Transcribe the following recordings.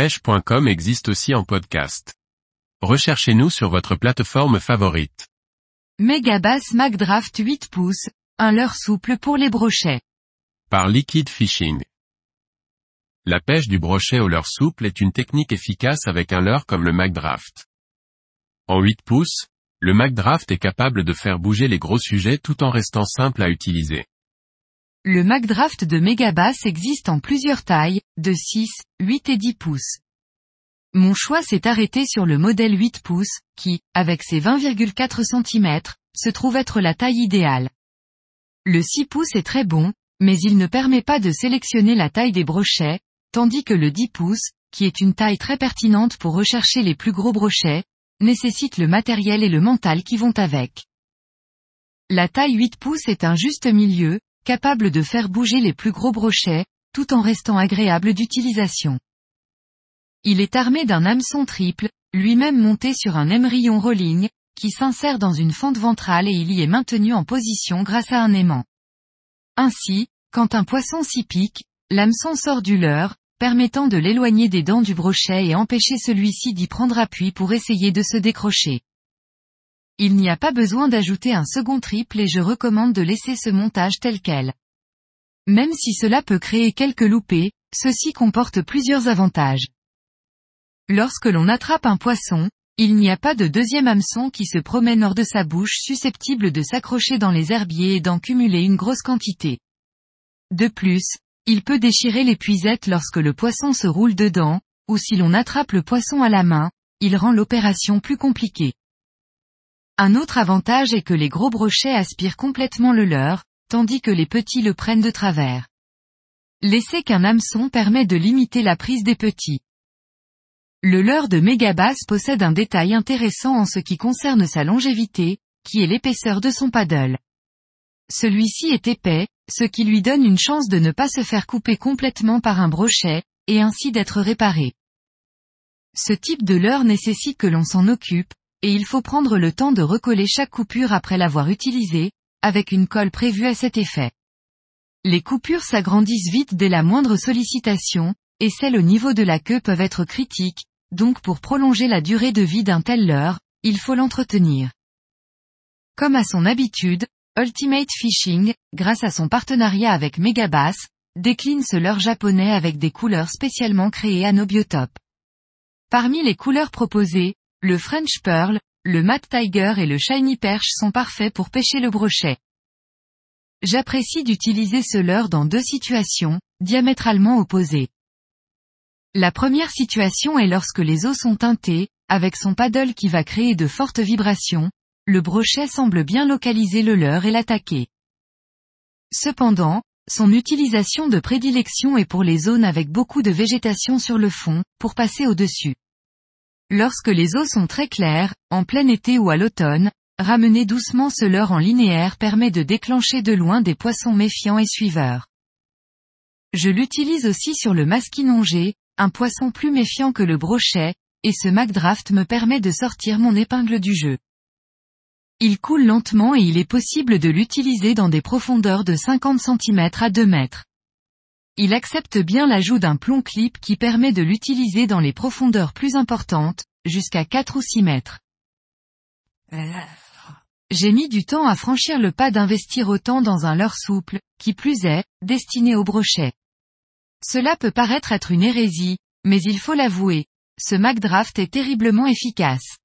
pêche.com existe aussi en podcast. Recherchez-nous sur votre plateforme favorite. Megabass McDraft 8 pouces, un leurre souple pour les brochets. Par Liquid Fishing. La pêche du brochet au leurre souple est une technique efficace avec un leurre comme le McDraft. En 8 pouces, le McDraft est capable de faire bouger les gros sujets tout en restant simple à utiliser. Le McDraft de Megabass existe en plusieurs tailles, de 6, 8 et 10 pouces. Mon choix s'est arrêté sur le modèle 8 pouces, qui, avec ses 20,4 cm, se trouve être la taille idéale. Le 6 pouces est très bon, mais il ne permet pas de sélectionner la taille des brochets, tandis que le 10 pouces, qui est une taille très pertinente pour rechercher les plus gros brochets, nécessite le matériel et le mental qui vont avec. La taille 8 pouces est un juste milieu, capable de faire bouger les plus gros brochets, tout en restant agréable d'utilisation. Il est armé d'un hameçon triple, lui-même monté sur un émerillon rolling, qui s'insère dans une fente ventrale et il y est maintenu en position grâce à un aimant. Ainsi, quand un poisson s'y pique, l'hameçon sort du leurre, permettant de l'éloigner des dents du brochet et empêcher celui-ci d'y prendre appui pour essayer de se décrocher. Il n'y a pas besoin d'ajouter un second triple et je recommande de laisser ce montage tel quel. Même si cela peut créer quelques loupés, ceci comporte plusieurs avantages. Lorsque l'on attrape un poisson, il n'y a pas de deuxième hameçon qui se promène hors de sa bouche susceptible de s'accrocher dans les herbiers et d'en cumuler une grosse quantité. De plus, il peut déchirer les puisettes lorsque le poisson se roule dedans, ou si l'on attrape le poisson à la main, il rend l'opération plus compliquée. Un autre avantage est que les gros brochets aspirent complètement le leur, tandis que les petits le prennent de travers. Laisser qu'un hameçon permet de limiter la prise des petits. Le leurre de Megabass possède un détail intéressant en ce qui concerne sa longévité, qui est l'épaisseur de son paddle. Celui-ci est épais, ce qui lui donne une chance de ne pas se faire couper complètement par un brochet, et ainsi d'être réparé. Ce type de leurre nécessite que l'on s'en occupe, et il faut prendre le temps de recoller chaque coupure après l'avoir utilisée, avec une colle prévue à cet effet. Les coupures s'agrandissent vite dès la moindre sollicitation, et celles au niveau de la queue peuvent être critiques, donc pour prolonger la durée de vie d'un tel leurre, il faut l'entretenir. Comme à son habitude, Ultimate Fishing, grâce à son partenariat avec Megabass, décline ce leurre japonais avec des couleurs spécialement créées à nos. Parmi les couleurs proposées, le French Pearl, le Matte Tiger et le Shiny Perch sont parfaits pour pêcher le brochet. J'apprécie d'utiliser ce leurre dans deux situations, diamétralement opposées. La première situation est lorsque les eaux sont teintées, avec son paddle qui va créer de fortes vibrations, le brochet semble bien localiser le leurre et l'attaquer. Cependant, son utilisation de prédilection est pour les zones avec beaucoup de végétation sur le fond, pour passer au-dessus. Lorsque les eaux sont très claires, en plein été ou à l'automne, ramener doucement ce leurre en linéaire permet de déclencher de loin des poissons méfiants et suiveurs. Je l'utilise aussi sur le masquinongé, un poisson plus méfiant que le brochet, et ce McDraft me permet de sortir mon épingle du jeu. Il coule lentement et il est possible de l'utiliser dans des profondeurs de 50 cm à 2 mètres. Il accepte bien l'ajout d'un plomb clip qui permet de l'utiliser dans les profondeurs plus importantes, jusqu'à 4 ou 6 mètres. J'ai mis du temps à franchir le pas d'investir autant dans un leurre souple, qui plus est, destiné au brochet. Cela peut paraître être une hérésie, mais il faut l'avouer, ce McDraft est terriblement efficace.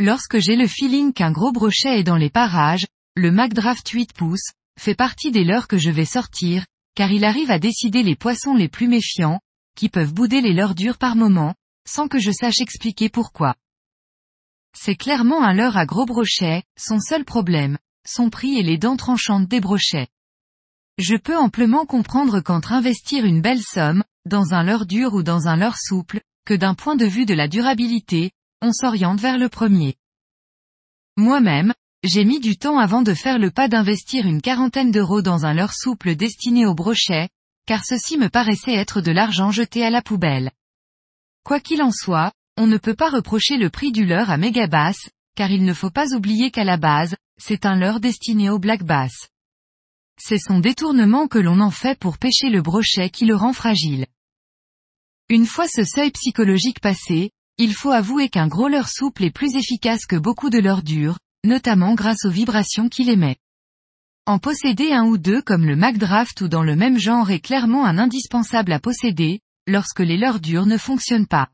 Lorsque j'ai le feeling qu'un gros brochet est dans les parages, le McDraft 8 pouces, fait partie des leurres que je vais sortir, car il arrive à décider les poissons les plus méfiants, qui peuvent bouder les durs par moment, sans que je sache expliquer pourquoi. C'est clairement un leurre à gros brochet, son seul problème, son prix et les dents tranchantes des brochets. Je peux amplement comprendre qu'entre investir une belle somme, dans un leurre dur ou dans un leurre souple, que d'un point de vue de la durabilité, on s'oriente vers le premier. Moi-même, j'ai mis du temps avant de faire le pas d'investir une quarantaine d'euros dans un leurre souple destiné au brochet, car ceci me paraissait être de l'argent jeté à la poubelle. Quoi qu'il en soit, on ne peut pas reprocher le prix du leurre à Megabass, car il ne faut pas oublier qu'à la base, c'est un leurre destiné au black bass. C'est son détournement que l'on en fait pour pêcher le brochet qui le rend fragile. Une fois ce seuil psychologique passé, il faut avouer qu'un gros leurre souple est plus efficace que beaucoup de leurres durs, notamment grâce aux vibrations qu'il émet. En posséder un ou deux comme le McDraft ou dans le même genre est clairement un indispensable à posséder, lorsque les leurres durs ne fonctionnent pas.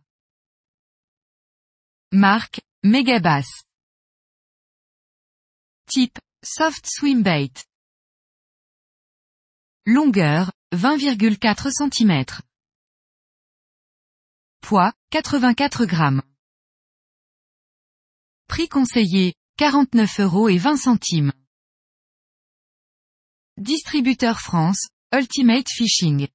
Marque, Megabass. Type, Soft Swim Bait. Longueur, 20,4 cm. Poids, 84 grammes. Prix conseillé, 49 euros et 20 centimes. Distributeur France, Ultimate Fishing.